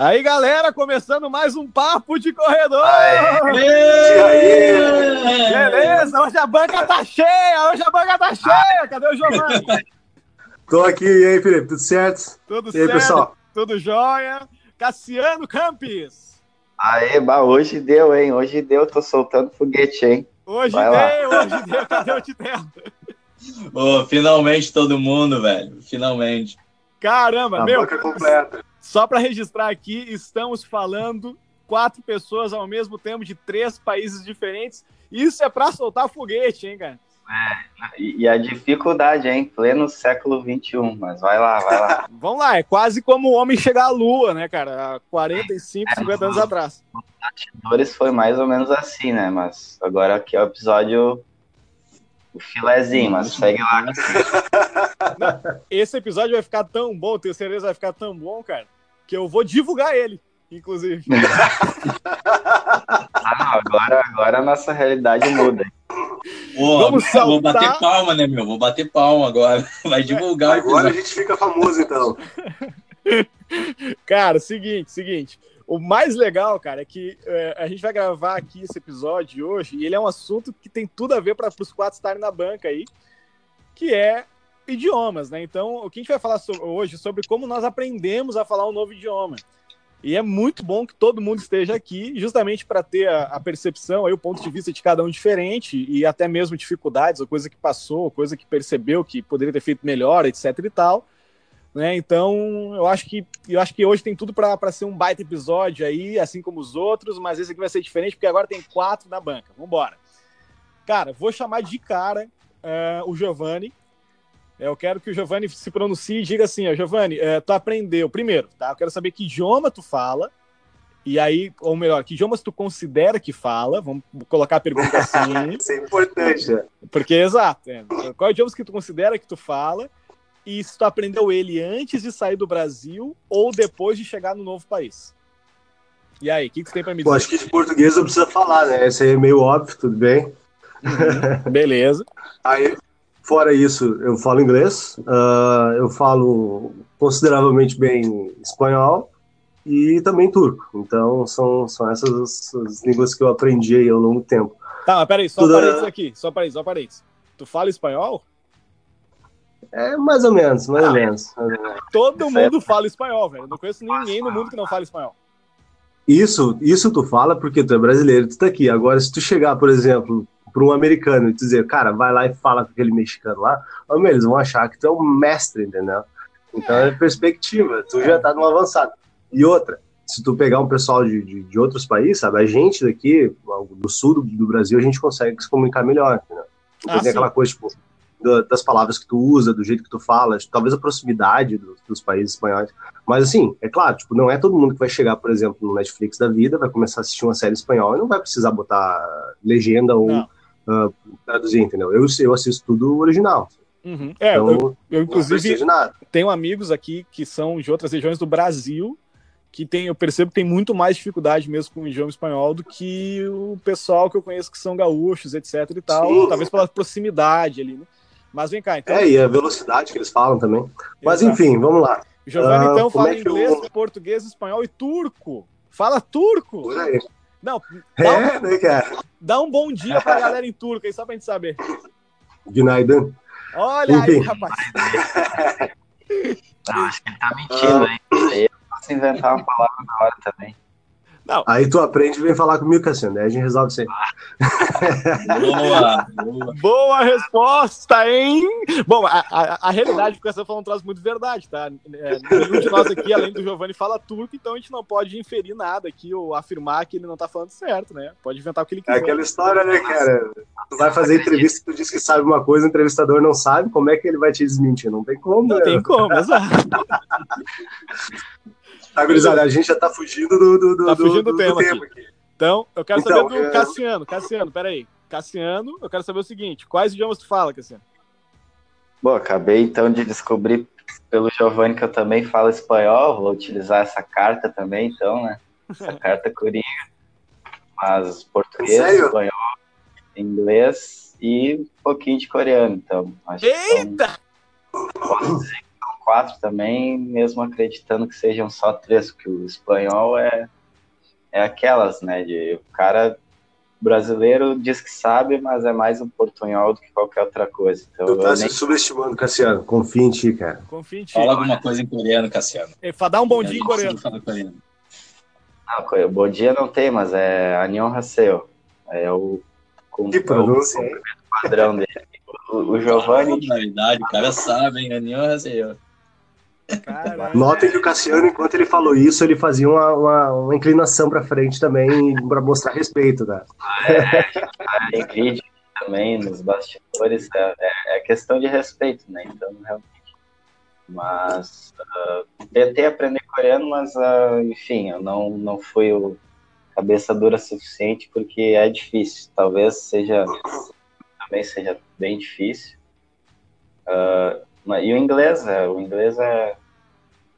Aí, galera, começando mais um Papo de Corredor! Beleza, hoje a banca tá cheia, hoje a banca tá cheia! Cadê o Giovanni? Tô aqui, e aí, Felipe, tudo certo? Tudo E aí, certo? pessoal? Tudo jóia? Cassiano Campos! Aê, bah, hoje deu, hein? Hoje deu, tô soltando foguete, hein? Hoje Vai lá. deu, hoje deu, cadê o Titelo? Ô, finalmente todo mundo, velho. Finalmente. Caramba, A meu, banca completa. Só para registrar aqui, estamos falando quatro pessoas ao mesmo tempo de três países diferentes. Isso é para soltar foguete, hein, cara? E, e a dificuldade, hein? Pleno século XXI, mas vai lá, vai lá. Vamos lá, é quase como o homem chegar à lua, né, cara? Há 45, 50 anos atrás. Dores foi mais ou menos assim, né? Mas agora aqui é o episódio. O filezinho, mas segue lá. Esse episódio vai ficar tão bom, tenho certeza vai ficar tão bom, cara, que eu vou divulgar ele, inclusive. Ah, agora, agora a nossa realidade muda. Pô, Vamos vou saltar. bater palma, né, meu? Vou bater palma agora. Vai divulgar o Agora a gente fica famoso, então. Cara, seguinte, seguinte. O mais legal, cara, é que é, a gente vai gravar aqui esse episódio hoje e ele é um assunto que tem tudo a ver para os quatro estarem na banca aí, que é idiomas, né? Então, o que a gente vai falar so- hoje sobre como nós aprendemos a falar um novo idioma. E é muito bom que todo mundo esteja aqui, justamente para ter a, a percepção, aí, o ponto de vista de cada um diferente e até mesmo dificuldades, ou coisa que passou, ou coisa que percebeu que poderia ter feito melhor, etc e tal. Né? Então, eu acho que eu acho que hoje tem tudo para ser um baita episódio aí, assim como os outros, mas esse aqui vai ser diferente porque agora tem quatro na banca. Vambora. Cara, vou chamar de cara eh, o Giovanni. Eu quero que o Giovanni se pronuncie e diga assim, ó, Giovanni, eh, tu aprendeu, primeiro, tá? Eu quero saber que idioma tu fala, e aí, ou melhor, que idiomas tu considera que fala, vamos colocar a pergunta assim, Isso é importante, né? porque, exato, é. qual idiomas que tu considera que tu fala, e se tu aprendeu ele antes de sair do Brasil ou depois de chegar no novo país? E aí, o que, que você tem pra me Pô, dizer? acho que de português não precisa falar, né? Esse aí é meio óbvio, tudo bem. Beleza. Aí, fora isso, eu falo inglês, ah, eu falo consideravelmente bem espanhol e também turco. Então, são, são essas as línguas que eu aprendi aí ao longo do tempo. Tá, mas peraí, só Tudo- parênteses aqui, só parênteses, só parênteses. Tu fala espanhol? É mais ou menos, mais ou menos. mais ou menos. Todo aí é mundo fala espanhol, velho. Eu não conheço ninguém no mundo que não fala espanhol. Isso, isso tu fala porque tu é brasileiro, tu tá aqui. Agora, se tu chegar, por exemplo, para um americano e dizer, cara, vai lá e fala com aquele mexicano lá, eles vão achar que tu é um mestre, entendeu? Então é perspectiva, tu já tá numa avançada. E outra, se tu pegar um pessoal de, de, de outros países, sabe, a gente daqui, do sul do, do Brasil, a gente consegue se comunicar melhor, entendeu? Então Ah, tem aquela coisa, tipo, da- das palavras que tu usa, do jeito que tu fala, talvez a proximidade dos, dos países espanhóis. Mas assim, é claro, tipo, não é todo mundo que vai chegar, por exemplo, no Netflix da vida, vai começar a assistir uma série espanhola e não vai precisar botar legenda ou Não. Ah, traduzir, entendeu? Eu, eu assisto tudo original. Uhum. É, então, eu, eu, inclusive tenho amigos aqui que são de outras regiões do Brasil que tem, eu percebo que tem muito mais dificuldade mesmo com o idioma espanhol do que o pessoal que eu conheço que são gaúchos, etc e tal, Sim. talvez pela proximidade ali, né? Mas vem cá, então. É, e a velocidade que eles falam também. Mas Exato. enfim, vamos lá. Giovanni, Ah, então, como fala é que eu- inglês, português, espanhol e turco. Fala turco! Por aí. Não, dá, um- É, né, cara? dá um bom dia pra galera em turco aí, só pra gente saber. Günaydın. Olha aí, Enfim. rapaz. Não, acho que ele tá mentindo, hein? Eu posso inventar uma palavra na hora também. Aí tu aprende e vem falar comigo, Cassiano. Aí a gente resolve isso aí. Boa, boa. Boa resposta, hein? Bom, a, a, a realidade, porque você falou um troço muito verdade, tá? É, nenhum de nós aqui, além do Giovanni, fala turco, então a gente não pode inferir nada aqui ou afirmar que ele não tá falando certo, né? Pode inventar o que ele É quiser. aquela história, né, cara? Tu vai fazer entrevista, tu diz que sabe uma coisa, o entrevistador não sabe, como é que ele vai te desmentir? Não tem como, Não né? tem como, exato. Tá, gurizada, a gente já tá fugindo do, do, do, Tá do- fugindo do do tema aqui. Então, eu quero Então, saber do é- Cassiano. Cassiano, peraí. Cassiano, eu quero saber o seguinte: quais idiomas tu fala, Cassiano? Bom, acabei então de descobrir pelo Giovanni que eu também falo espanhol, vou utilizar essa carta também, então, né? Essa carta coringa. Mas português, Sério? espanhol, inglês e um pouquinho de coreano, então. Acho que são- Eita! posso dizer quatro também, mesmo acreditando que sejam só três, porque o espanhol é, é aquelas, né? De o cara brasileiro diz que sabe, mas é mais um portunhol do que qualquer outra coisa. Então, Tu tá se nem... subestimando, Cassiano. Confia em ti, cara. Confia em ti. Fala alguma coisa em coreano, Cassiano. É, Dá um bom dia em coreano. coreano. Não, bom dia não tem, mas é Annyeonghaseyo. É o, com, Que pronúncia, é o padrão dele. O, o Giovanni, Na verdade, o cara sabe, hein? Aninho, Senhor. Caralho. Notem que o Cassiano, enquanto ele falou isso, ele fazia uma, uma, uma inclinação pra frente também pra mostrar respeito, tá? tem vídeo também nos bastidores, é, é- é questão de respeito, né? Então, realmente. Mas ah, tentei aprender coreano, mas ah, enfim, eu não, não fui o cabeça dura suficiente porque é difícil. Talvez seja também seja bem difícil. Ah, mas- e o inglês, é, o inglês é,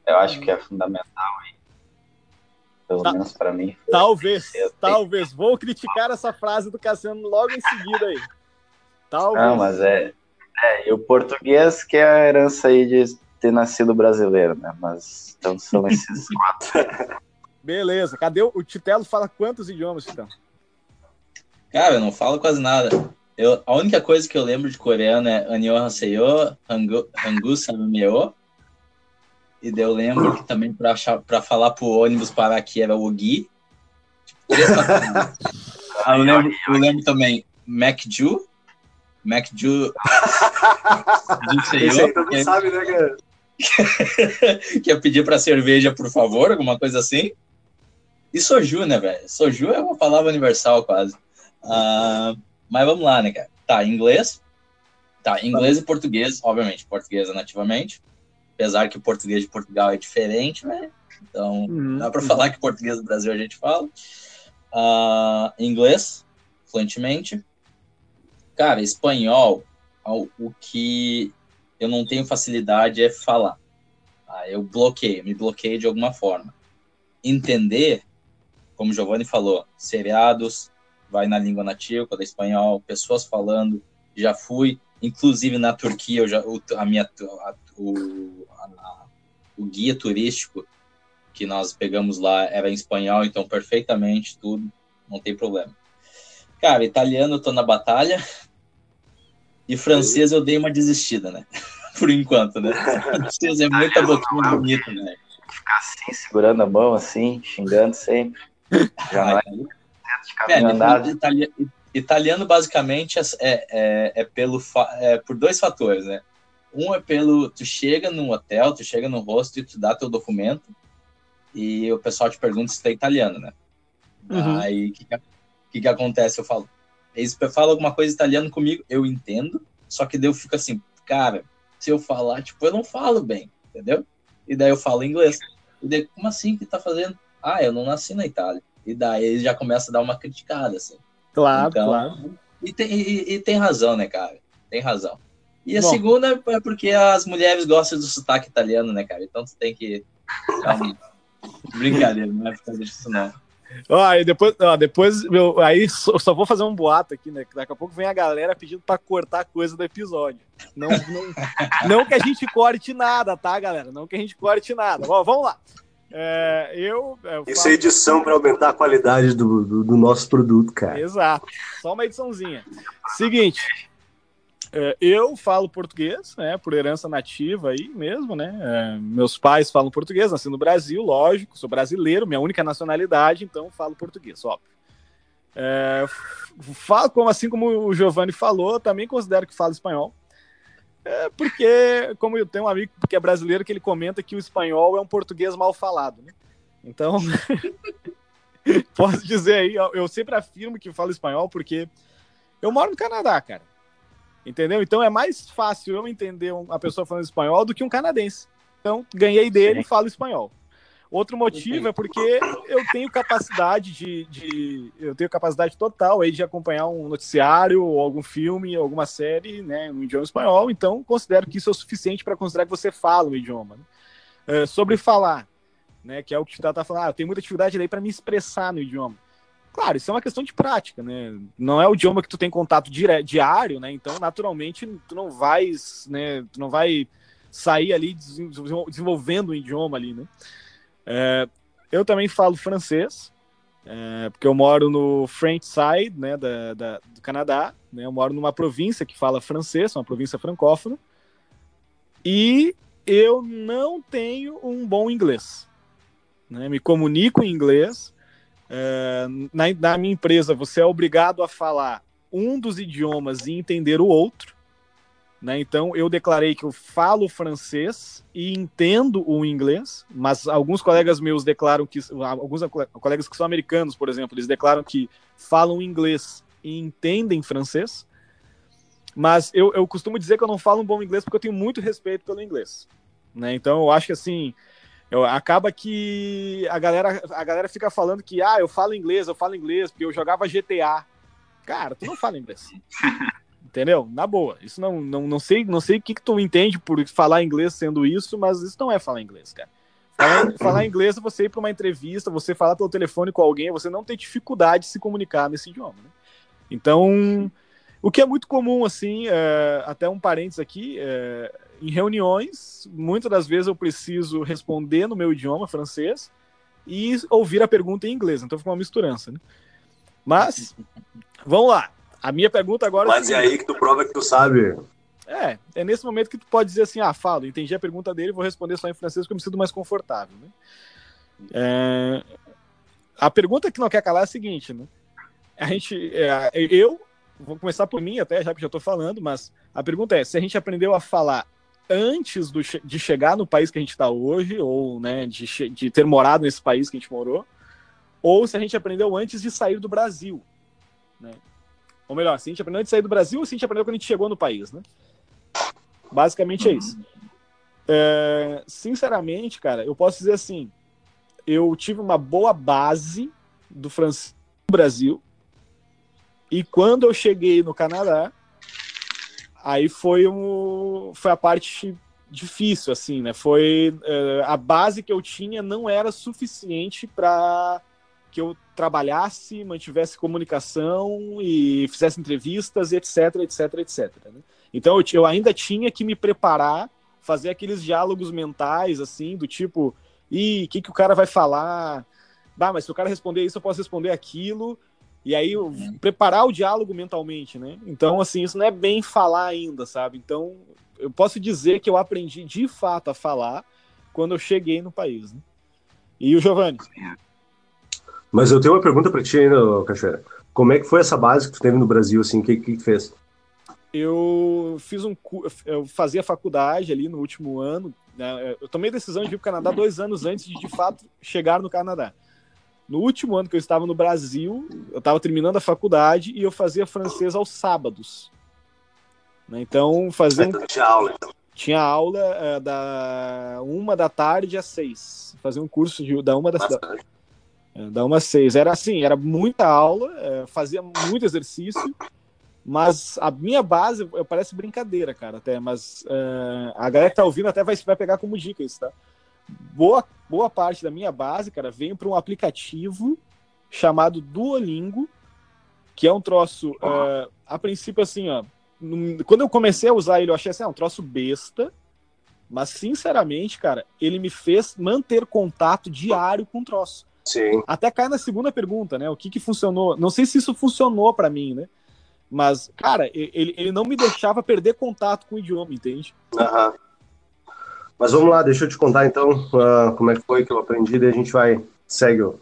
eu acho que é fundamental. hein? Pelo Tá. menos para mim. Talvez, Eu tenho- talvez. Vou criticar essa frase do Cassiano logo em seguida aí. Talvez. Não, mas é, é. E o português que é a herança aí de ter nascido brasileiro, né? Mas então são esses quatro. Beleza. Cadê o, o Titelo? Fala quantos idiomas, Titelo? Cara, eu não falo quase nada. Eu, a única coisa que eu lembro de coreano é Annyeonghaseyo, Hangu, Hangu Samemeo. E daí eu lembro que também pra, achar, pra falar pro ônibus parar aqui era Ogi. Tipo, três palavras. Ah, eu, lembro, eu lembro também Macju. Macju. Esse aí também sabe, né, cara? que é pedir pra cerveja, por favor, alguma coisa assim. E soju, né, velho? Soju é uma palavra universal, quase. Ah, mas vamos lá, né, cara? Tá, inglês. Tá, inglês e português, obviamente, português é nativamente. Apesar que o português de Portugal é diferente, né? Então, Uhum. dá pra falar que português do Brasil a gente fala. Ah, inglês, fluentemente. Cara, espanhol, o o que eu não tenho facilidade é falar. Tá? Eu bloqueio, me bloqueio de alguma forma. Entender, como o Giovanni falou, seriados, vai na língua nativa, quando é espanhol, pessoas falando, já fui, inclusive na Turquia, eu já, o, a minha, a, o, a, o guia turístico que nós pegamos lá era em espanhol, então perfeitamente tudo, não tem problema. Cara, italiano eu tô na batalha, e francês eu dei uma desistida, né? Por enquanto, né? Francês é muita boquinha bonita, né? Ficar assim, segurando a mão, assim, xingando sempre. Já não é É, itali- italiano basicamente é, é, é pelo é por dois fatores, né? Um é pelo tu chega num hotel, tu chega no rosto e tu dá teu documento e o pessoal te pergunta se tu é italiano, né? Uhum. Aí o que, que, que que acontece? Eu falo, eles falam alguma coisa italiano comigo, eu entendo, só que daí eu fico assim, cara, se eu falar, tipo, eu não falo bem, entendeu? E daí eu falo inglês. E daí, como assim que tá fazendo? Ah, eu não nasci na Itália. E daí ele já começa a dar uma criticada, assim. Claro, Então, claro. E tem, e, e tem razão, né, cara? Tem razão. E a Bom. segunda é porque as mulheres gostam do sotaque italiano, né, cara? Então tu tem que. Brincadeira, não é por causa disso, não. Ó, e depois, ó, depois eu, aí só, só vou fazer um boato aqui, né? que Daqui a pouco vem a galera pedindo pra cortar coisa do episódio. Não, não, não que a gente corte nada, tá, galera? Não que a gente corte nada. Ó, vamos lá. É, eu, eu Isso é edição pra aumentar a qualidade do, do, do nosso produto, cara. Exato. Só uma ediçãozinha. Seguinte. é, eu falo português, né? Por herança nativa aí mesmo, né? é, meus pais falam português, nasci no Brasil, lógico, sou brasileiro, minha única nacionalidade, então falo português, óbvio. É, falo como assim como o Giovanni falou, também considero que falo espanhol. É, porque, como eu tenho um amigo que é brasileiro, que ele comenta que o espanhol é um português mal falado, né? Então, posso dizer aí, eu, sempre afirmo que falo espanhol porque eu moro no Canadá, cara. Entendeu? Então é mais fácil eu entender uma pessoa falando espanhol do que um canadense. Então, ganhei dele e falo espanhol. Outro motivo é porque eu tenho capacidade de, de- eu tenho capacidade total aí de acompanhar um noticiário ou algum filme, alguma série, né, no idioma espanhol. Então, considero que isso é o suficiente para considerar que você fala o idioma. né? É, sobre falar, né, que é o que tu tá falando, ah, eu tenho muita dificuldade aí para me expressar no idioma. Claro, isso é uma questão de prática, né? Não é o idioma que tu tem contato dire- diário, né? Então, naturalmente, tu não vais, né? Tu não vai sair ali desenvolvendo o idioma ali, né? É, eu também falo francês, é, porque eu moro no French Side, né, da, da, do Canadá, né? Eu moro numa província que fala francês, uma província francófona, e eu não tenho um bom inglês. Né? Me comunico em inglês. É, na, na minha empresa, você é obrigado a falar um dos idiomas e entender o outro. Né? Então, eu declarei que eu falo francês e entendo o inglês, mas alguns colegas meus declaram que, alguns colegas que são americanos, por exemplo, eles declaram que falam inglês e entendem francês. Mas eu, eu costumo dizer que eu não falo um bom inglês porque eu tenho muito respeito pelo inglês. Né? Então, eu acho que assim, eu, acaba que a galera, a galera fica falando que, ah, eu falo inglês, eu falo inglês, porque eu jogava GTA. Cara, tu não fala inglês. Entendeu? Na boa. Isso não, não, não sei não sei o que, que tu entende por falar inglês sendo isso, mas isso não é falar inglês, cara. Falar, falar inglês é você ir para uma entrevista, você falar pelo telefone com alguém, você não tem dificuldade de se comunicar nesse idioma. Né? Então, o que é muito comum, assim, é, até um parênteses aqui, é, em reuniões, muitas das vezes eu preciso responder no meu idioma francês e ouvir a pergunta em inglês, então fica uma misturança, né? Mas, vamos lá. A minha pergunta agora. Mas é, é aí que tu prova que tu sabe. É, é nesse momento que tu pode dizer assim: ah, falo, entendi a pergunta dele, vou responder só em francês porque eu me sinto mais confortável. Né? É... A pergunta que não quer calar é a seguinte, né? A gente, é, eu vou começar por mim até, já que já estou falando, mas a pergunta é: se a gente aprendeu a falar antes do, de chegar no país que a gente está hoje, ou né, de, de ter morado nesse país que a gente morou, ou se a gente aprendeu antes de sair do Brasil. Né? Ou melhor, se a gente aprendeu antes de sair do Brasil se a gente aprendeu quando a gente chegou no país. Né? Basicamente é isso. É, sinceramente, cara, eu posso dizer assim: eu tive uma boa base do francês no Brasil. E quando eu cheguei no Canadá, aí foi, um, foi a parte difícil, assim, né? Foi uh, a base que eu tinha não era suficiente para que eu trabalhasse, mantivesse comunicação e fizesse entrevistas, etc, etc, etc. Né? Então eu, eu, ainda tinha que me preparar, fazer aqueles diálogos mentais, assim, do tipo, e o que, que o cara vai falar? Bah, mas se o cara responder isso, eu posso responder aquilo. E aí, uhum. preparar o diálogo mentalmente, né? Então, assim, isso não é bem falar ainda, sabe? Então, eu posso dizer que eu aprendi de fato a falar quando eu cheguei no país. Né? E o Giovanni? Mas eu tenho uma pergunta para ti ainda, Cachoeira. Como é que foi essa base que tu teve no Brasil, assim? O que, que tu fez? Eu fiz um eu fazia faculdade ali no último ano. Né? Eu tomei a decisão de vir para o Canadá dois anos antes de de fato chegar no Canadá. No último ano que eu estava no Brasil, eu estava terminando a faculdade e eu fazia francês aos sábados. Né? Então, fazia. Um... Tinha aula, então. Tinha aula é, da uma da tarde às seis. Fazia um curso de, da uma da, da, da uma seis. Era assim, era muita aula, é, fazia muito exercício, mas a minha base parece brincadeira, cara, até. Mas é, a galera que tá ouvindo até vai, vai pegar como dica isso, tá? boa, boa parte da minha base, cara, vem para um aplicativo chamado Duolingo, que é um troço, uh, a princípio, assim, ó, quando eu comecei a usar ele, eu achei assim, é um troço besta, mas, sinceramente, cara, ele me fez manter contato diário com o troço. Sim. Até cai na segunda pergunta, né? O que que funcionou? Não sei se isso funcionou para mim, né? Mas, cara, ele, ele não me deixava perder contato com o idioma, entende? Aham. Mas vamos lá, deixa eu te contar então uh, como é que foi que eu aprendi, daí a gente vai, segue o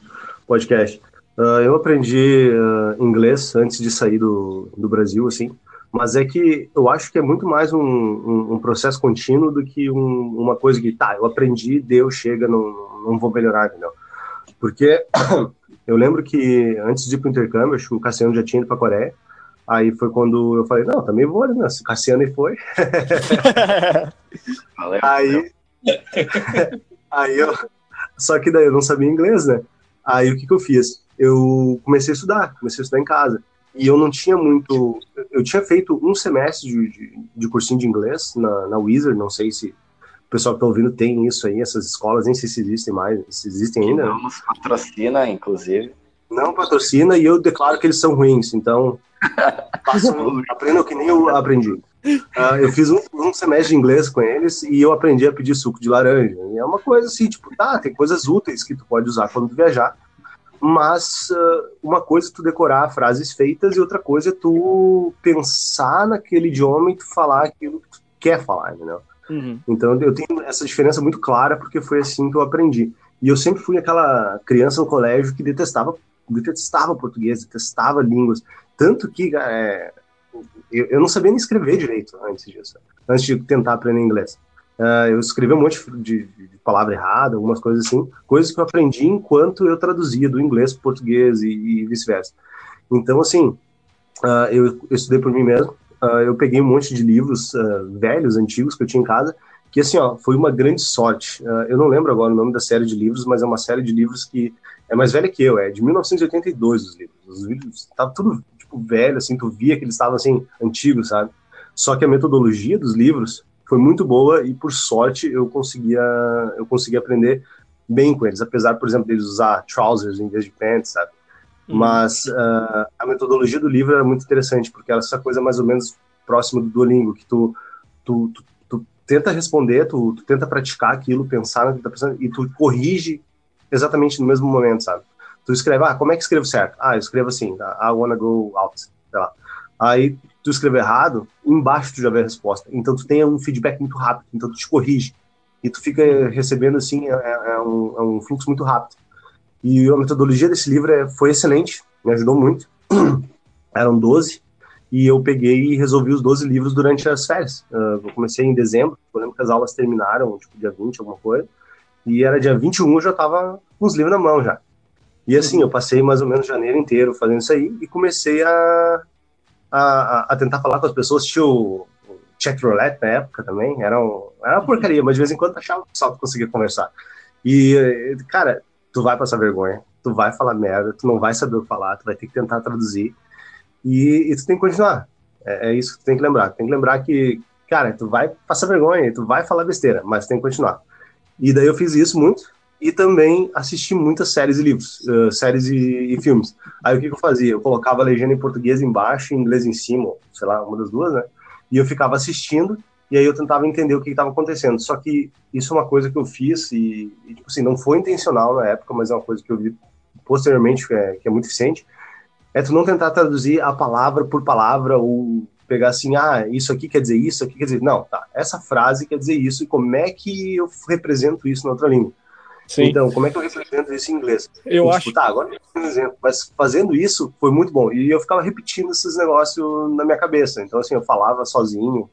podcast. Uh, eu aprendi uh, inglês antes de sair do, do Brasil, assim, mas é que eu acho que é muito mais um, um, um processo contínuo do que um, uma coisa que, tá, eu aprendi, deu, chega, não, não vou melhorar, entendeu? Porque eu lembro que antes de ir para o intercâmbio, acho que o Cassiano já tinha ido para a Coreia, Aí foi quando eu falei, não, também vou, né? Cassiano e foi. Valeu, aí, aí eu. Só que daí eu não sabia inglês, né? Aí o que, que eu fiz? Eu comecei a estudar, comecei a estudar em casa. E eu não tinha muito. Eu tinha feito um semestre de, de, de cursinho de inglês na, na Wizard, não sei se o pessoal que tá ouvindo tem isso aí, essas escolas, nem sei se existem mais, se existem ainda. Não nos patrocina, inclusive. não patrocina e eu declaro que eles são ruins. Então, aprendam que nem eu aprendi. Uh, eu fiz um, um, semestre de inglês com eles e eu aprendi a pedir suco de laranja. E é uma coisa assim, tipo, tá, tem coisas úteis que tu pode usar quando tu viajar, mas uh, uma coisa é tu decorar frases feitas e outra coisa é tu pensar naquele idioma e tu falar aquilo que tu quer falar, entendeu? Uhum. Então eu tenho essa diferença muito clara porque foi assim que eu aprendi. E eu sempre fui aquela criança no colégio que detestava, detestava português, detestava línguas. Tanto que é, eu, eu, não sabia nem escrever direito antes disso, antes de tentar aprender inglês. Uh, eu escrevi um monte de, de, palavra errada, algumas coisas assim, coisas que eu aprendi enquanto eu traduzia do inglês para português e, e vice-versa. Então, assim, uh, eu, eu, estudei por mim mesmo, uh, eu peguei um monte de livros velhos, antigos que eu tinha em casa, que assim, ó, foi uma grande sorte. eu não lembro agora o nome da série de livros, mas é uma série de livros que é mais velha que eu, é de 1982 os livros. Os livros estavam tudo tipo velho, assim, tu via que eles estavam assim antigos, sabe? Só que a metodologia dos livros foi muito boa e por sorte eu conseguia eu conseguia aprender bem com eles, apesar, por exemplo, deles usar trousers em vez de pants, sabe? Uhum. Mas uh, a metodologia do livro era muito interessante porque era essa coisa mais ou menos próxima do Duolingo, que tu, tu, tu, tu tenta responder, tu, tu, tenta praticar aquilo, pensar no que tá pensando e tu corrige exatamente no mesmo momento, sabe? Tu escreve, ah, como é que escrevo certo? Ah, eu escrevo assim, I wanna go out, sei lá. Aí tu escreve errado, embaixo tu já vê a resposta. Então tu tem um feedback muito rápido, então tu te corrige. E tu fica recebendo assim, é, é, é um, é um, fluxo muito rápido. E a metodologia desse livro é, foi excelente, me ajudou muito. Eram 12, e eu peguei e resolvi os 12 livros durante as férias. Uh, eu comecei em dezembro, eu lembro que as aulas terminaram, tipo, dia 20, alguma coisa, e era dia 21, eu já tava com os livros na mão já. E assim, eu passei mais ou menos janeiro inteiro fazendo isso aí e comecei a, a, a tentar falar com as pessoas. Tinha o, chat roulette na época também, era, um, era uma porcaria, mas de vez em quando achava que só conseguia conversar. E, cara, tu vai passar vergonha, tu vai falar merda, tu não vai saber o que falar, tu vai ter que tentar traduzir e, e tu tem que continuar. É, é, isso que tu tem que lembrar. Tem que lembrar que, cara, tu vai passar vergonha, tu vai falar besteira, mas tu tem que continuar. E daí eu fiz isso muito, e também assisti muitas séries e livros, uh, séries e, e, filmes. Aí o que, que, eu fazia? Eu colocava a legenda em português embaixo em inglês em cima, sei lá, uma das duas, né? E eu ficava assistindo e aí eu tentava entender o que estava acontecendo. Só que isso é uma coisa que eu fiz e, e, tipo assim, não foi intencional na época, mas é uma coisa que eu vi posteriormente que é, que é muito eficiente. É tu não tentar traduzir a palavra por palavra ou pegar assim, ah, isso aqui quer dizer isso, aqui quer dizer. Não, tá, essa frase quer dizer isso e como é que eu represento isso na outra língua? Sim. Então, como é que eu represento isso em inglês? Eu e, tipo, acho. Tá, agora exemplo. Mas fazendo isso foi muito bom. E eu ficava repetindo esses negócios na minha cabeça. Então, assim, eu falava sozinho.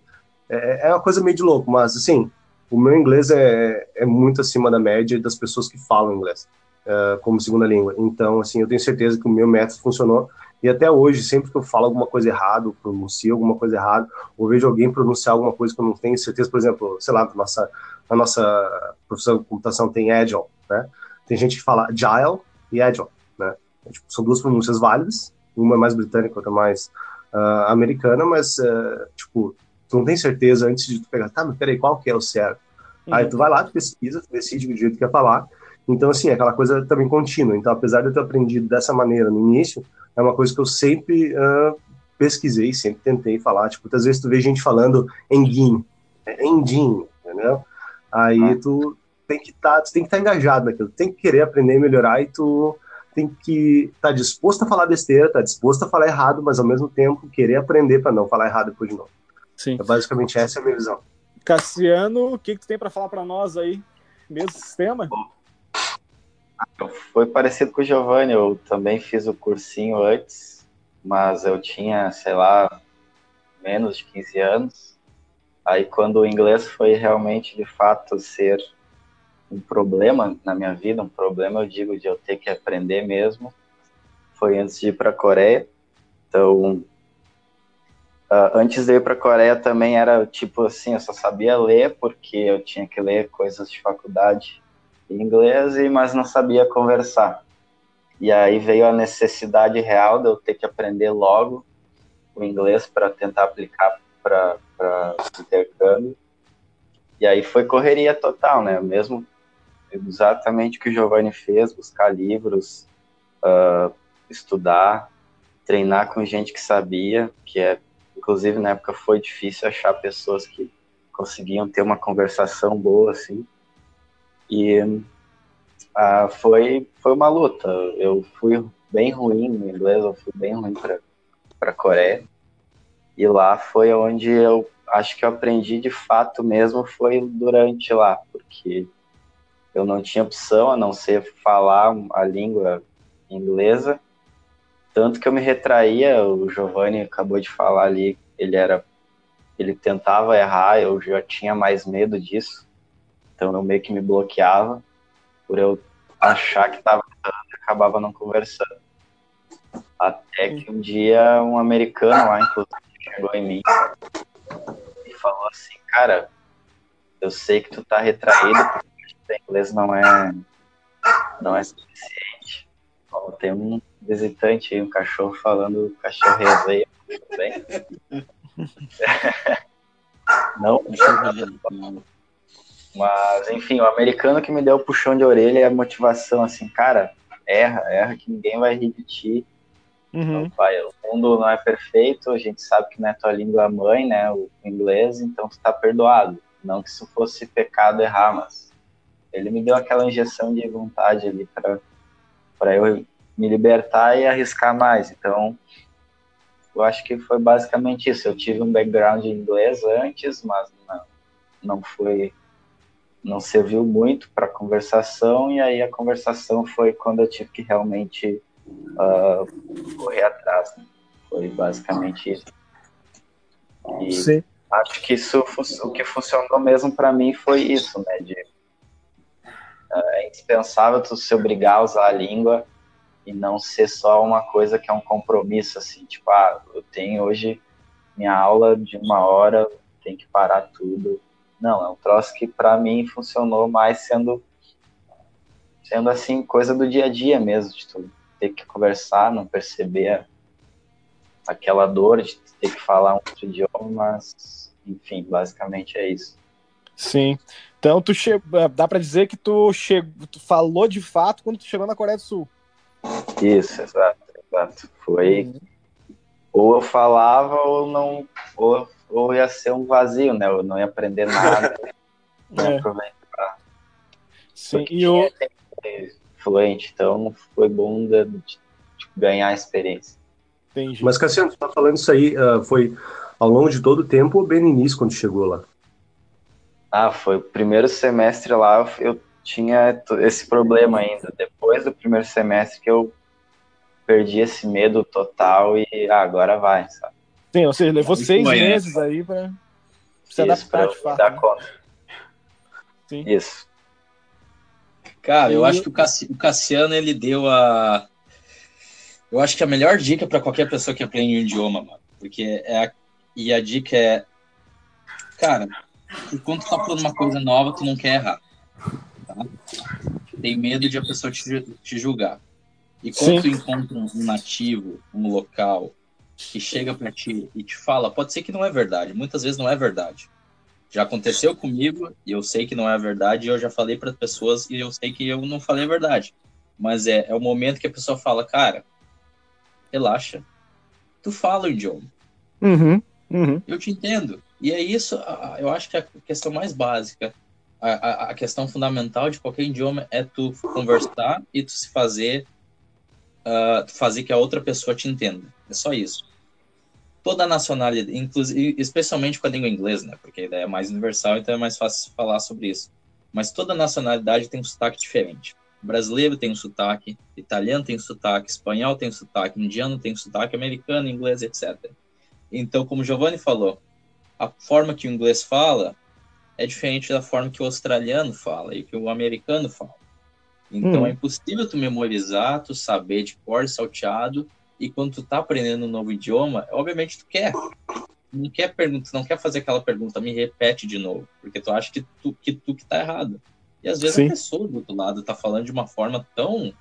É, é uma coisa meio de louco, mas, assim, o meu inglês é, é muito acima da média das pessoas que falam inglês uh, como segunda língua. Então, assim, eu tenho certeza que o meu método funcionou. E até hoje, sempre que eu falo alguma coisa errada, pronuncio alguma coisa errada, ou vejo alguém pronunciar alguma coisa que eu não tenho certeza, por exemplo, sei lá, nossa a nossa profissão de computação tem Agile, né? Tem gente que fala Agile e Agile, né? É, tipo, são duas pronúncias válidas, uma é mais britânica, outra mais uh, americana, mas, uh, tipo, tu não tem certeza antes de tu pegar, tá, mas peraí, qual que é o certo? Uhum. Aí tu vai lá, tu pesquisa, tu decide do jeito que quer falar, então, assim, é aquela coisa também contínua. Então, apesar de eu ter aprendido dessa maneira no início, é uma coisa que eu sempre uh, pesquisei, sempre tentei falar. Tipo, muitas vezes tu vê gente falando engin, é engin, entendeu? Aí ah. tu tem que tá, estar tá engajado naquilo, tem que querer aprender e melhorar e tu tem que estar tá disposto a falar besteira, tá disposto a falar errado, mas ao mesmo tempo querer aprender para não falar errado depois de novo. Sim. É basicamente essa é a minha visão. Cassiano, o que, que tu tem para falar para nós aí? Mesmo sistema? Foi parecido com o Giovanni, eu também fiz o cursinho antes, mas eu tinha, sei lá, menos de 15 anos. Aí quando o inglês foi realmente de fato ser um problema na minha vida, um problema eu digo de eu ter que aprender mesmo, foi antes de ir para a Coreia. Então, uh, antes de ir para a Coreia também era tipo assim, eu só sabia ler porque eu tinha que ler coisas de faculdade em inglês, mas não sabia conversar. E aí veio a necessidade real de eu ter que aprender logo o inglês para tentar aplicar para intercâmbio. E aí foi correria total, né? Mesmo exatamente o que o Giovanni fez, buscar livros, uh, estudar, treinar com gente que sabia, que é, inclusive na época foi difícil achar pessoas que conseguiam ter uma conversação boa assim. E ah, foi foi uma luta. Eu fui bem ruim no inglês, eu fui bem ruim para para Coreia. E lá foi onde eu acho que eu aprendi de fato mesmo foi durante lá, porque eu não tinha opção a não ser falar a língua inglesa. Tanto que eu me retraía, o Giovanni acabou de falar ali, ele era ele tentava errar, eu já tinha mais medo disso. Então eu meio que me bloqueava por eu achar que estava e acabava não conversando. Até que um dia um americano lá, inclusive, chegou em mim e falou assim, cara, eu sei que tu tá retraído, porque o inglês não é, não é suficiente. Bom, tem um visitante aí, um cachorro falando cachorro reveia, tudo bem? não, mas enfim, o americano que me deu o puxão de orelha e a motivação assim, cara, erra, erra que ninguém vai rir de ti Uhum. Então, pai, o mundo não é perfeito, a gente sabe que não é tua língua mãe, né, o inglês, então tu tá perdoado. Não que isso fosse pecado errar, mas ele me deu aquela injeção de vontade ali para eu me libertar e arriscar mais. Então, eu acho que foi basicamente isso. Eu tive um background em inglês antes, mas não, não foi não serviu muito para conversação e aí a conversação foi quando eu tive que realmente uh, correr atrás. Né? Foi basicamente isso. E Sim. acho que isso o que funcionou mesmo para mim foi isso, né? De, uh, é indispensável tu se obrigar a usar a língua e não ser só uma coisa que é um compromisso, assim, tipo, ah, eu tenho hoje minha aula de uma hora, tem que parar tudo. Não, é um troço que para mim funcionou mais sendo sendo assim coisa do dia a dia mesmo, de tudo ter que conversar, não perceber aquela dor de ter que falar um outro idioma, mas enfim, basicamente é isso. Sim. Então tu che... Dá para dizer que tu, che... tu falou de fato quando tu chegou na Coreia do Sul. Isso, exato, exato. Foi uhum. ou eu falava ou não ou, ou ia ser um vazio, né? Eu não ia aprender nada. não é. aproveitar. Sim, e eu fluente, então foi bom de, de ganhar experiência. Entendi. Mas, Cassiano, você tá falando isso aí, uh, foi ao longo de todo o tempo ou bem no início, quando chegou lá? Ah, foi o primeiro semestre lá, eu tinha esse problema ainda. Depois do primeiro semestre que eu perdi esse medo total e ah, agora vai, sabe? Sim, ou seja, levou seis né? meses aí para se adaptar de fato. Dar né? conta. Sim. Isso. Cara, eu acho que o Cassiano ele deu a. Eu acho que a melhor dica para qualquer pessoa que aprende um idioma, mano. Porque é a... E a dica é. Cara, enquanto tu tá falando uma coisa nova, tu não quer errar. Tem medo de a pessoa te, te julgar. E quando Sim. tu encontra um nativo, um local, que chega para ti e te fala, pode ser que não é verdade, muitas vezes não é verdade. Já aconteceu comigo e eu sei que não é verdade. E eu já falei para as pessoas e eu sei que eu não falei a verdade. Mas é, é o momento que a pessoa fala, cara, relaxa. Tu fala o idioma. Uhum, uhum. Eu te entendo. E é isso, eu acho que a questão mais básica, a, a, questão fundamental de qualquer idioma é tu conversar e tu se fazer, uh, fazer que a outra pessoa te entenda. É só isso toda nacionalidade, inclusive, especialmente com a língua inglesa, né? Porque é mais universal, então é mais fácil falar sobre isso. Mas toda nacionalidade tem um sotaque diferente. Brasileiro tem um sotaque, italiano tem um sotaque, espanhol tem um sotaque, indiano tem um sotaque, americano, inglês, etc. Então, como Giovanni falou, a forma que o inglês fala é diferente da forma que o australiano fala e que o americano fala. Então, hum. é impossível tu memorizar, tu saber de cor salteado e quando tu tá aprendendo um novo idioma, obviamente tu quer. Não quer perguntar, não quer fazer aquela pergunta, me repete de novo, porque tu acha que tu que, tu que tá errado. E às vezes Sim. a pessoa do outro lado tá falando de uma forma tão.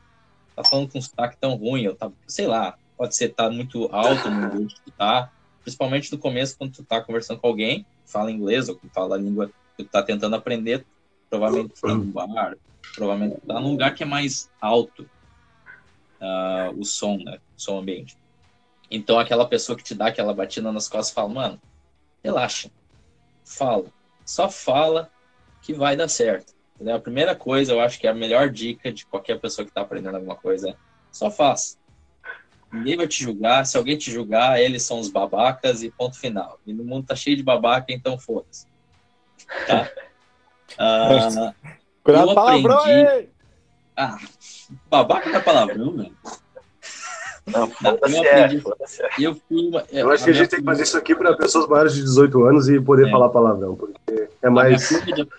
tá falando com um sotaque tão ruim, ou tá, sei lá, pode ser tá muito alto no nível que tu tá. Principalmente no começo, quando tu tá conversando com alguém, fala inglês, ou que fala a língua tu tá tentando aprender, provavelmente tá num bar, provavelmente tá num lugar que é mais alto. uh, o som, né? O som ambiente. Então aquela pessoa que te dá aquela batida nas costas fala, mano, relaxa, fala, só fala que vai dar certo. Entendeu? A primeira coisa, eu acho que é a melhor dica de qualquer pessoa que está aprendendo alguma coisa é só faça. Ninguém vai te julgar, se alguém te julgar, eles são os babacas e ponto final. E no mundo tá cheio de babaca, então foda-se. Tá? Ah, Cuidado eu palavrão aí! Ah, babaca não é palavrão, velho. Não, foda-se é, eu, fui uma, eu acho que a gente tem que fazer isso aqui para pessoas maiores de 18 anos e poder é. falar palavrão, porque é mais... A minha curva de,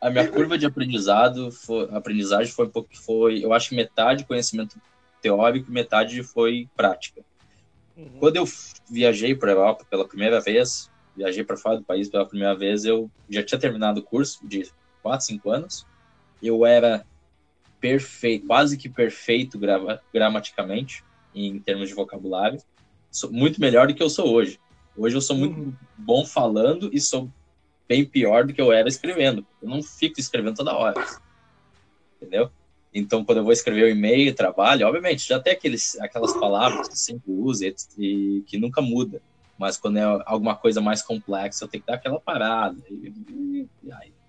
a minha curva de aprendizado, foi, aprendizagem foi um pouco, foi, eu acho que metade conhecimento teórico e metade foi prática. Uhum. Quando eu viajei para a Europa pela primeira vez, viajei para fora do país pela primeira vez, eu já tinha terminado o curso de 4, 5 anos, eu era perfeito, quase que perfeito grava, gramaticamente, em termos de vocabulário, sou muito melhor do que eu sou hoje. Hoje eu sou muito uhum. bom falando e sou bem pior do que eu era escrevendo. Eu não fico escrevendo toda hora. Entendeu? Então, quando eu vou escrever o e-mail, trabalho, obviamente, já tem aqueles, aquelas palavras que sempre usa e, e, que nunca muda. Mas quando é alguma coisa mais complexa, eu tenho que dar aquela parada. E, e,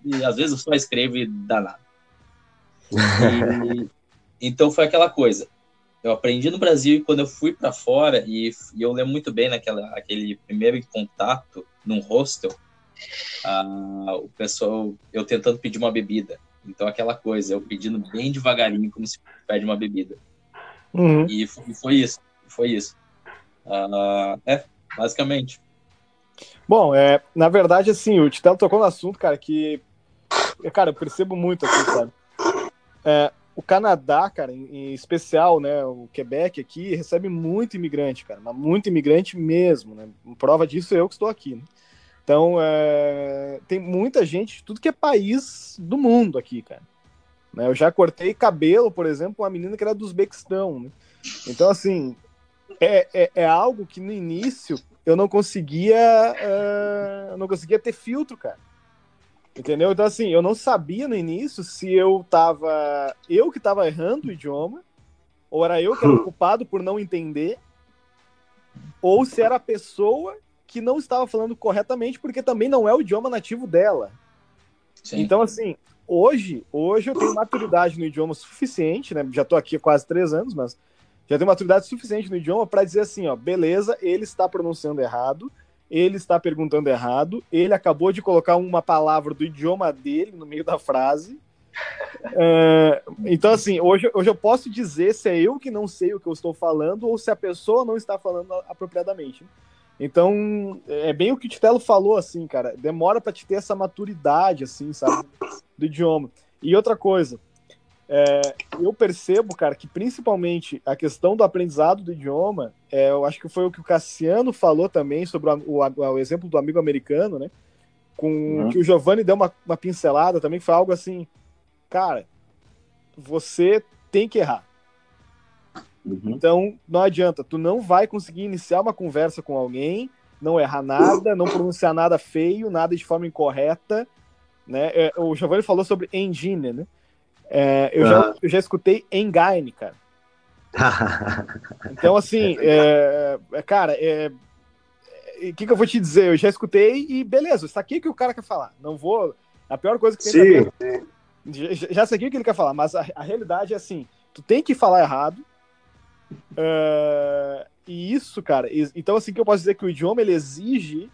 e às vezes eu só escrevo e dá nada. então, foi aquela coisa eu aprendi no Brasil e quando eu fui para fora, e, e, eu lembro muito bem naquela aquele primeiro contato num hostel, uh, o pessoal, eu tentando pedir uma bebida. Então, aquela coisa, eu pedindo bem devagarinho, como se pede uma bebida. Uhum. E, foi, foi, isso, foi isso. Uh, é, basicamente. Bom, é, na verdade, assim, o Titelo tocou no assunto, cara, que, cara, eu percebo muito aqui, sabe? É, o Canadá, cara, em, especial, né, o Quebec aqui, recebe muito imigrante, cara, mas muito imigrante mesmo, né? Prova disso eu que estou aqui, né? Então, é, tem muita gente de tudo que é país do mundo aqui, cara. Né? Eu já cortei cabelo, por exemplo, uma menina que era do Uzbequistão, né? Então, assim, é, é, é, algo que no início eu não conseguia, uh, eu não conseguia ter filtro, cara. Entendeu? Então, assim, eu não sabia no início se eu tava. Eu que tava errando o idioma, ou era eu que era culpado por não entender, ou se era a pessoa que não estava falando corretamente, porque também não é o idioma nativo dela. Sim. Então, assim, hoje, hoje eu tenho maturidade no idioma suficiente, né? Já tô aqui há quase três anos, mas já tenho maturidade suficiente no idioma para dizer assim, ó, beleza, ele está pronunciando errado, ele está perguntando errado, ele acabou de colocar uma palavra do idioma dele no meio da frase. É, então, assim, hoje, hoje eu posso dizer se é eu que não sei o que eu estou falando ou se a pessoa não está falando apropriadamente. Então, é bem o que o Titelo falou, assim, cara. Demora para te ter essa maturidade, assim, sabe? Do idioma. E outra coisa, é, eu percebo, cara, que principalmente a questão do aprendizado do idioma, é, eu acho que foi o que o Cassiano falou também sobre o, o, o exemplo do amigo americano, né? Com uhum. que o Giovanni deu uma, uma pincelada também, foi algo assim, cara, você tem que errar. Uhum. Então, não adianta, tu não vai conseguir iniciar uma conversa com alguém, não errar nada, não pronunciar nada feio, nada de forma incorreta, né? É, o Giovanni falou sobre engine, né? É, eu, já, eu já escutei Engine, cara. Então, assim, é, é, cara, é, o é, que, que eu vou te dizer? Eu já escutei e beleza, isso aqui que o cara quer falar. Não vou. A pior coisa que tem Sim. É, já, já sei o que ele quer falar, mas a, a, realidade é assim: tu tem que falar errado. Uh, e isso, cara, então assim que eu posso dizer que o idioma ele exige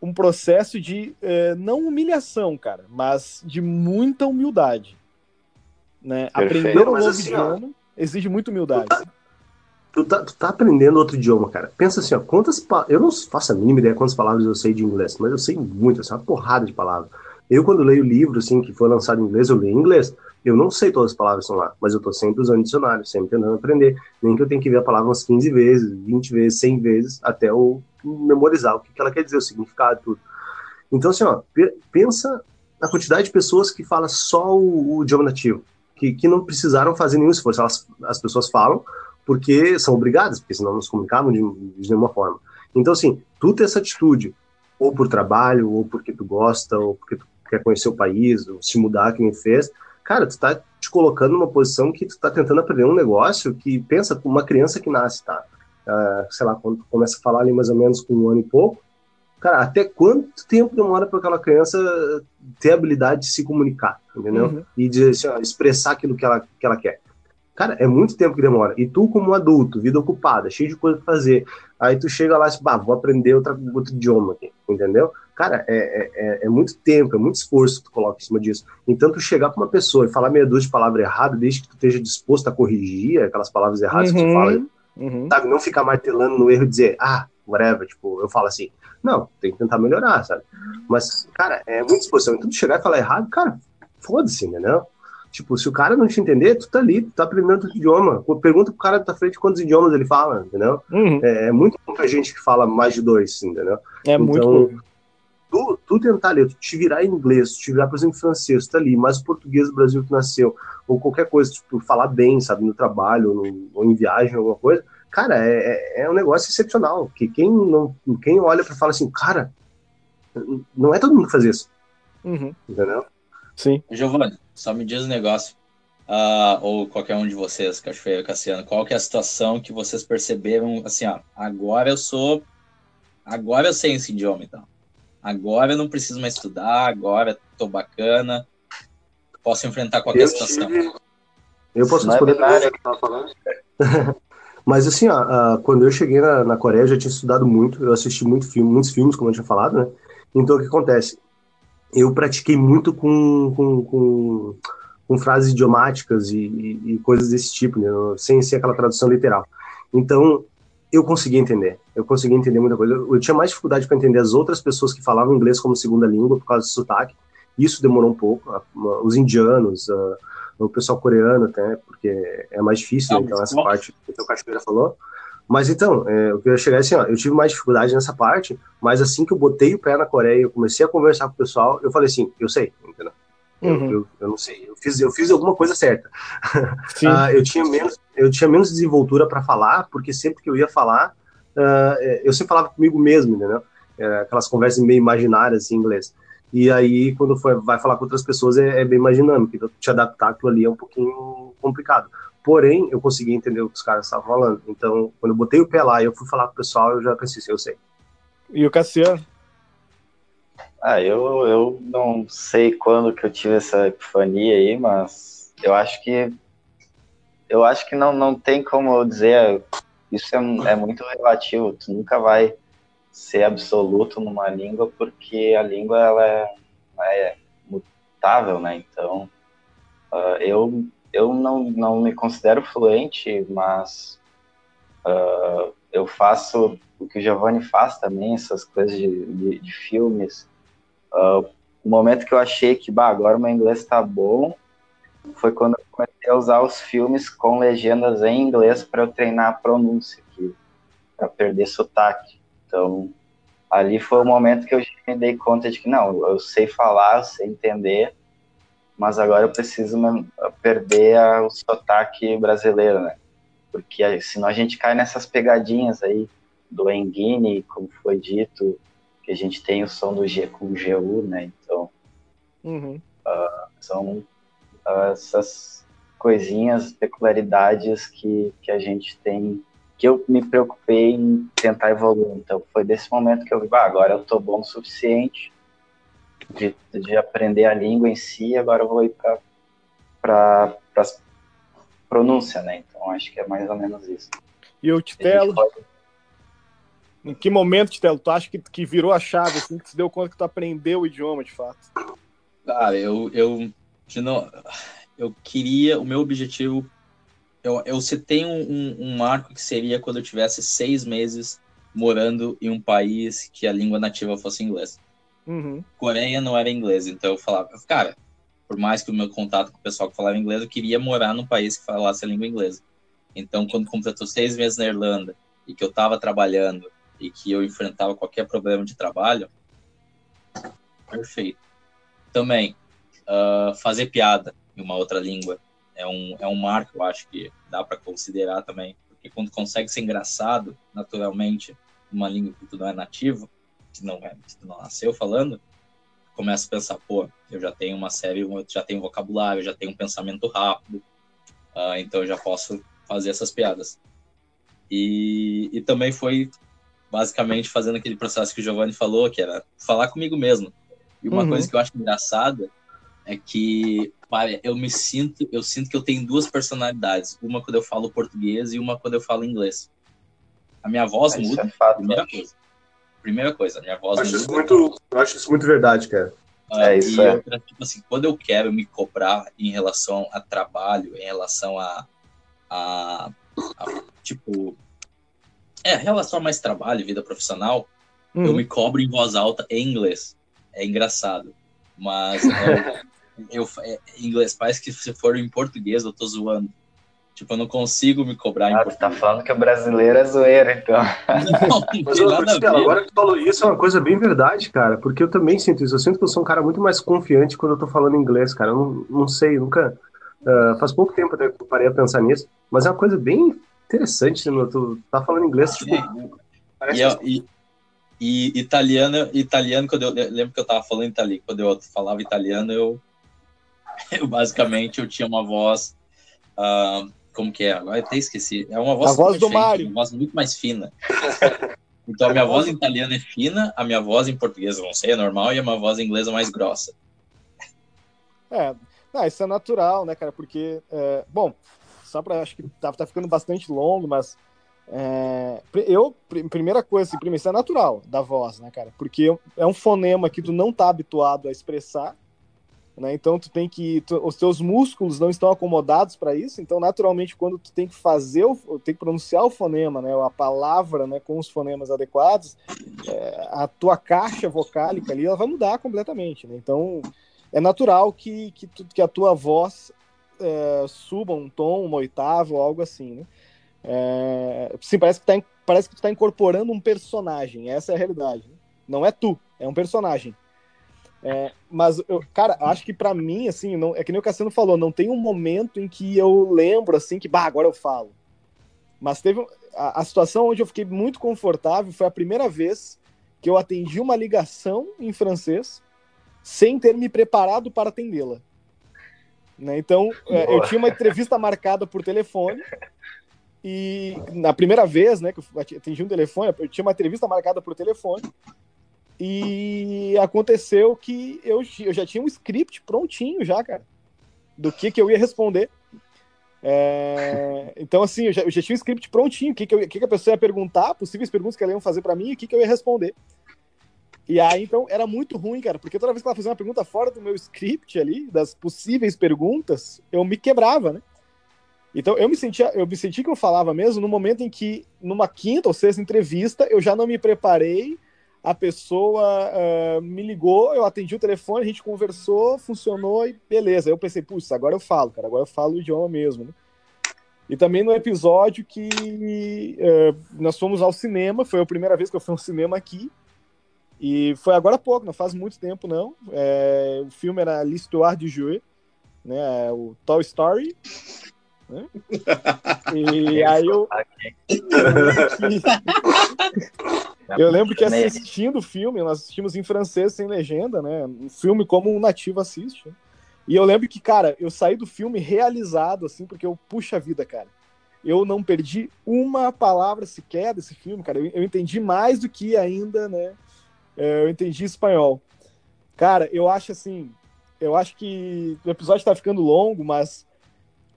um processo de uh, não humilhação, cara, mas de muita humildade. Né? Aprender um novo assim, idioma ó, exige muita humildade. Tu tá, tu tá, tu, tá, aprendendo outro idioma, cara. Pensa assim, ó, quantas Eu não faço a mínima ideia quantas palavras eu sei de inglês, mas eu sei muito, assim, uma porrada de palavras. Eu, quando leio livro, assim, que foi lançado em inglês, eu leio em inglês. Eu não sei todas as palavras que estão lá, mas eu tô sempre usando dicionário, sempre tentando aprender. Nem que eu tenho que ver a palavra umas 15 vezes, 20 vezes, 100 vezes, até eu memorizar o que, que ela quer dizer, o significado, tudo. Então, assim, ó, pensa na quantidade de pessoas que fala só o, o idioma nativo que, que não precisaram fazer nenhum esforço. Elas, as pessoas falam porque são obrigadas, porque senão não se comunicavam de, de nenhuma forma. Então, assim, tu ter essa atitude, ou por trabalho, ou porque tu gosta, ou porque tu quer conhecer o país, ou se mudar, que nem fez, cara, tu tá te colocando numa posição que tu tá tentando aprender um negócio que pensa uma criança que nasce, tá? Uh, sei lá, quando começa a falar ali mais ou menos com um ano e pouco, cara, até quanto tempo demora para aquela criança ter a habilidade de se comunicar, entendeu? Uhum. E de assim, ó, expressar aquilo que ela, que ela quer. Cara, é muito tempo que demora. E tu, como adulto, vida ocupada, cheio de coisa pra fazer, aí tu chega lá e bah, vou aprender outra, outro idioma aqui, entendeu? Cara, é, é, é, é muito tempo, é muito esforço que tu coloca em cima disso. Então, tu chegar pra uma pessoa e falar meia dúzia de palavra errada, desde que tu esteja disposto a corrigir aquelas palavras erradas uhum. que tu uhum. fala, uhum. sabe? Não ficar martelando no erro e dizer, ah, whatever, tipo, eu falo assim. Não, tem que tentar melhorar, sabe? Mas, cara, é muita disposição. Então, tu chegar e falar errado, cara, foda-se, entendeu? Tipo, se o cara não te entender, tu tá ali, tu tá aprendendo outro idioma. Pergunta pro cara tá frente quantos idiomas ele fala, entendeu? Uhum. É, é muito pouca gente que fala mais de dois, entendeu? É então, muito tu, tu tentar ler, tu te virar em inglês, tu te virar, por exemplo, em francês, tu tá ali, mais português do Brasil que nasceu, ou qualquer coisa, tipo, falar bem, sabe, no trabalho, no, ou em viagem, alguma coisa, cara, é, é, é um negócio excepcional, que quem, não, quem olha para falar assim, cara, não é todo mundo que faz isso, uhum. entendeu? Sim. Giovanni, só me diz um negócio. Uh, ou qualquer um de vocês, Cachoeira Cassiano, qual que é a situação que vocês perceberam, assim, ó, agora eu sou, agora eu sei esse idioma, então. Agora eu não preciso mais estudar, agora tô bacana, posso enfrentar qualquer eu situação. Tive... Eu posso responder é que tava falando. Mas assim, ó, uh, quando eu cheguei na, na Coreia, eu já tinha estudado muito, eu assisti muito filme, muitos filmes, como eu tinha falado, né? Então o que acontece? eu pratiquei muito com, com, com, com frases idiomáticas e, e, e, coisas desse tipo, né? sem ser aquela tradução literal. Então, eu conseguia entender. Eu conseguia entender muita coisa. Eu, eu tinha mais dificuldade para entender as outras pessoas que falavam inglês como segunda língua por causa do sotaque. Isso demorou um pouco. Os indianos, o pessoal coreano até, porque é mais difícil, né? então essa parte que o Cachoeira falou. Mas então, é, eu queria chegar assim, ó, eu tive mais dificuldade nessa parte, mas assim que eu botei o pé na Coreia, eu comecei a conversar com o pessoal, eu falei assim, eu sei, entendeu? Uhum. Eu, eu, eu, não sei, eu fiz, eu fiz alguma coisa certa. uh, eu, tinha menos, eu tinha menos desenvoltura para falar, porque sempre que eu ia falar, uh, eu sempre falava comigo mesmo, entendeu? É, aquelas conversas meio imaginárias em inglês. E aí, quando foi, vai falar com outras pessoas, é, é bem mais dinâmico. Então, te adaptar aquilo ali é um pouquinho complicado. Porém, eu consegui entender o que os caras estavam falando. Então, quando eu botei o pé lá e eu fui falar com o pessoal, eu já pensei assim, eu sei. E o Cassiano? Ah, eu, eu não sei quando que eu tive essa epifania aí, mas eu acho que eu acho que não, não tem como eu dizer isso é, é muito relativo. Tu nunca vai ser absoluto numa língua porque a língua ela é, é mutável, né? Então uh, eu eu não, não me considero fluente, mas uh, eu faço o que o Giovanni faz também, essas coisas de, de, de filmes. Uh, o momento que eu achei que, bah, agora o meu inglês está bom, foi quando eu comecei a usar os filmes com legendas em inglês para eu treinar a pronúncia aqui, para perder sotaque. Então, ali foi o momento que eu me dei conta de que, não, eu sei falar, eu sei entender, mas agora eu preciso perder a, o sotaque brasileiro, né? Porque senão a gente cai nessas pegadinhas aí do Enguine, como foi dito, que a gente tem o som do G com o GU, né? Então, uhum. uh, são uh, essas coisinhas, peculiaridades que, que a gente tem, que eu me preocupei em tentar evoluir. Então, foi desse momento que eu vi, ah, agora eu tô bom o suficiente, de, de aprender a língua em si, agora eu vou ir para a pronúncia, né? Então acho que é mais ou menos isso. E o Titelo? Pode... Em que momento, Titelo, tu acha que, que virou a chave, assim, que se deu conta que tu aprendeu o idioma, de fato? Cara, eu, eu, de novo, eu queria, o meu objetivo, eu, eu citei um, um, um marco que seria quando eu tivesse seis meses morando em um país que a língua nativa fosse inglês. Uhum. Coreia não era inglês, então eu falava, cara, por mais que o meu contato com o pessoal que falava inglês, eu queria morar num país que falasse a língua inglesa. Então, quando completou seis meses na Irlanda e que eu estava trabalhando e que eu enfrentava qualquer problema de trabalho, perfeito. Também, uh, fazer piada em uma outra língua é um, é um marco, eu acho que dá para considerar também, porque quando consegue ser engraçado naturalmente numa língua que tu não é nativo, que não é, que tu não nasceu falando, começa a pensar, pô, eu já tenho uma série, eu já tenho vocabulário, eu já tenho um pensamento rápido, uh, então eu já posso fazer essas piadas. E, e também foi basicamente fazendo aquele processo que o Giovanni falou, que era falar comigo mesmo. E uma uhum. coisa que eu acho engraçada é que eu me sinto, eu sinto que eu tenho duas personalidades, uma quando eu falo português e uma quando eu falo inglês. A minha voz Isso muda, é fato, primeira coisa. Primeira coisa, a minha voz eu acho muda. Isso muito, eu acho isso muito verdade, cara. Ah, é isso, é. Outra, tipo assim, quando eu quero me cobrar em relação a trabalho, em relação a, a, a tipo, é, relação a mais trabalho, vida profissional, uhum. eu me cobro em voz alta em inglês. É engraçado. Mas é, eu, é, inglês, parece que se for em português eu tô zoando. Tipo, eu não consigo me cobrar ah, em português. tá falando que o brasileiro é zoeiro, então. Não, Mas, eu, agora que tu falou isso, é uma coisa bem verdade, cara. Porque eu também sinto isso. Eu sinto que eu sou um cara muito mais confiante quando eu tô falando inglês, cara. Eu não, não sei, nunca. Uh, faz pouco tempo que eu parei a pensar nisso. Mas é uma coisa bem interessante, né? Tu tá falando inglês, tipo. E, eu, e, e, italiano, italiano, quando eu, eu, lembro que eu tava falando italiano, quando eu falava italiano, eu, eu basicamente eu tinha uma voz. Uh, como que é? Agora até esqueci. É uma voz, a voz do Mário. Uma voz muito mais fina. Então a minha voz em italiano é fina, a minha voz em português, não sei, é normal, e a minha voz em inglês é mais grossa. É, não, isso é natural, né, cara? Porque, é, bom, só para acho que tá, tá ficando bastante longo, mas é, eu, primeira coisa, assim, primeiro, isso é natural da voz, né, cara? Porque é um fonema que tu não tá habituado a expressar, né? Então tu tem que tu, os teus músculos não estão acomodados para isso, então naturalmente quando tu tem que fazer o, tem que pronunciar o fonema, né, a palavra, né, com os fonemas adequados, é, a tua caixa vocálica ali ela vai mudar completamente, né? Então é natural que que, tu, que a tua voz é, suba um tom, uma oitava ou algo assim, né? É, sim, parece que, tá, parece que tu tá incorporando um personagem, essa é a realidade. Né? Não é tu, é um personagem. É, mas, eu, cara, acho que para mim, assim, não, é que nem o Cassiano falou, não tem um momento em que eu lembro, assim, que, bah, agora eu falo. Mas teve a, a situação onde eu fiquei muito confortável foi a primeira vez que eu atendi uma ligação em francês sem ter me preparado para atendê-la. Né? Então, é, eu tinha uma entrevista marcada por telefone e na primeira vez, né, que eu atendi um telefone, eu tinha uma entrevista marcada por telefone e aconteceu que eu, eu já tinha um script prontinho já, cara, do que, que eu ia responder. É, então, assim, eu já, eu já, tinha um script prontinho, o que, que, eu, que, que a pessoa ia perguntar, possíveis perguntas que ela ia fazer para mim e o que, que eu ia responder. E aí, então, era muito ruim, cara, porque toda vez que ela fazia uma pergunta fora do meu script ali, das possíveis perguntas, eu me quebrava, né? Então, eu me sentia, eu me senti que eu falava mesmo no momento em que, numa quinta ou sexta entrevista, eu já não me preparei a pessoa uh, me ligou, eu atendi o telefone, a gente conversou, funcionou e beleza. Aí eu pensei, putz, agora eu falo, cara, agora eu falo o idioma mesmo, né? E também no episódio que uh, nós fomos ao cinema, foi a primeira vez que eu fui ao cinema aqui, e foi agora há pouco, não faz muito tempo não. É, o filme era L'Histoire du Jouet, né, o Toy Story. Né? E aí eu... Eu lembro que assistindo o filme, nós assistimos em francês sem legenda, né? Um filme como um nativo assiste. E eu lembro que, cara, eu saí do filme realizado, assim, porque eu, puxa vida, cara. Eu não perdi uma palavra sequer desse filme, cara. Eu, eu entendi mais do que ainda, né? É, eu entendi espanhol. Cara, eu acho assim. Eu acho que o episódio tá ficando longo, mas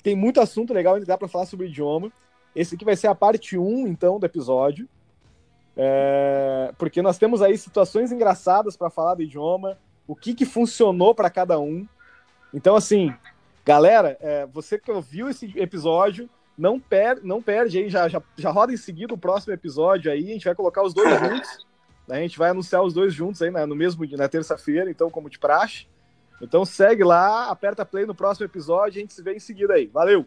tem muito assunto legal ainda dá para falar sobre o idioma. Esse aqui vai ser a parte 1, então, do episódio. É, porque nós temos aí situações engraçadas para falar do idioma, o que, que funcionou para cada um. Então, assim, galera, é, você que ouviu esse episódio, não, per não perde aí, já, já, já roda em seguida o próximo episódio aí, a gente vai colocar os dois juntos. A gente vai anunciar os dois juntos aí né, no mesmo na terça-feira, então, como de praxe. Então segue lá, aperta play no próximo episódio, a gente se vê em seguida aí. Valeu!